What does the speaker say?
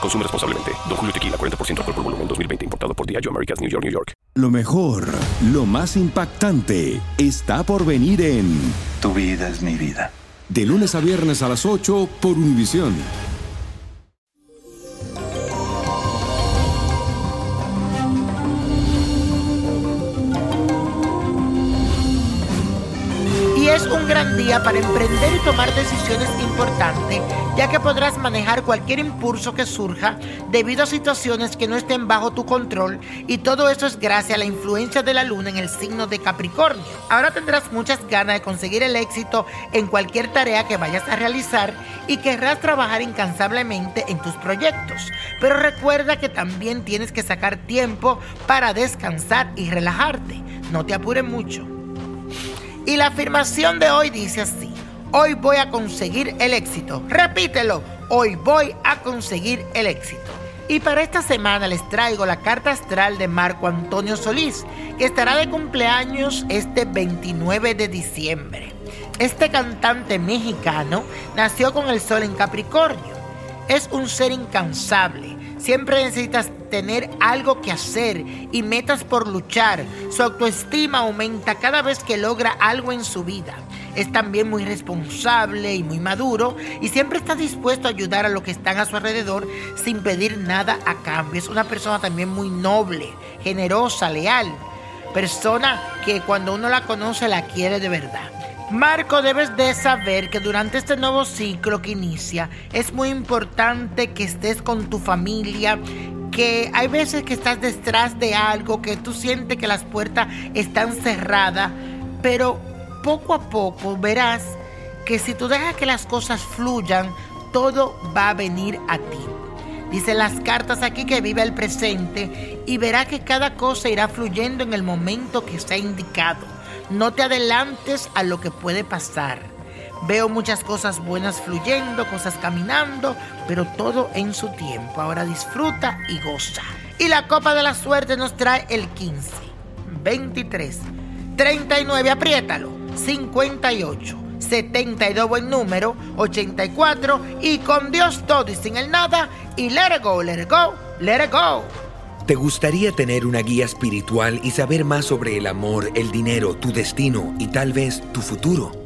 Consume responsablemente. Don Julio Tequila, 40% alcohol por volumen, 2020. Importado por Diageo Americas, New York, New York. Lo mejor, lo más impactante, está por venir en Tu vida es mi vida. De lunes a viernes a las 8 por Univisión. Es un gran día para emprender y tomar decisiones importantes, ya que podrás manejar cualquier impulso que surja debido a situaciones que no estén bajo tu control y todo eso es gracias a la influencia de la luna en el signo de Capricornio. Ahora tendrás muchas ganas de conseguir el éxito en cualquier tarea que vayas a realizar y querrás trabajar incansablemente en tus proyectos. Pero recuerda que también tienes que sacar tiempo para descansar y relajarte. No te apures mucho. Y la afirmación de hoy dice así, hoy voy a conseguir el éxito. Repítelo, hoy voy a conseguir el éxito. Y para esta semana les traigo la carta astral de Marco Antonio Solís, que estará de cumpleaños este 29 de diciembre. Este cantante mexicano nació con el sol en Capricornio. Es un ser incansable. Siempre necesitas tener algo que hacer y metas por luchar. Su autoestima aumenta cada vez que logra algo en su vida. Es también muy responsable y muy maduro y siempre está dispuesto a ayudar a los que están a su alrededor sin pedir nada a cambio. Es una persona también muy noble, generosa, leal. Persona que cuando uno la conoce la quiere de verdad. Marco, debes de saber que durante este nuevo ciclo que inicia es muy importante que estés con tu familia, que hay veces que estás detrás de algo, que tú sientes que las puertas están cerradas, pero poco a poco verás que si tú dejas que las cosas fluyan, todo va a venir a ti. Dicen las cartas aquí que vive el presente y verá que cada cosa irá fluyendo en el momento que está indicado. No te adelantes a lo que puede pasar. Veo muchas cosas buenas fluyendo, cosas caminando, pero todo en su tiempo. Ahora disfruta y goza. Y la copa de la suerte nos trae el 15, 23, 39, apriétalo, 58, 72 buen número, 84 y con Dios todo y sin el nada y let it go, let it go, let it go. ¿Te gustaría tener una guía espiritual y saber más sobre el amor, el dinero, tu destino y tal vez tu futuro?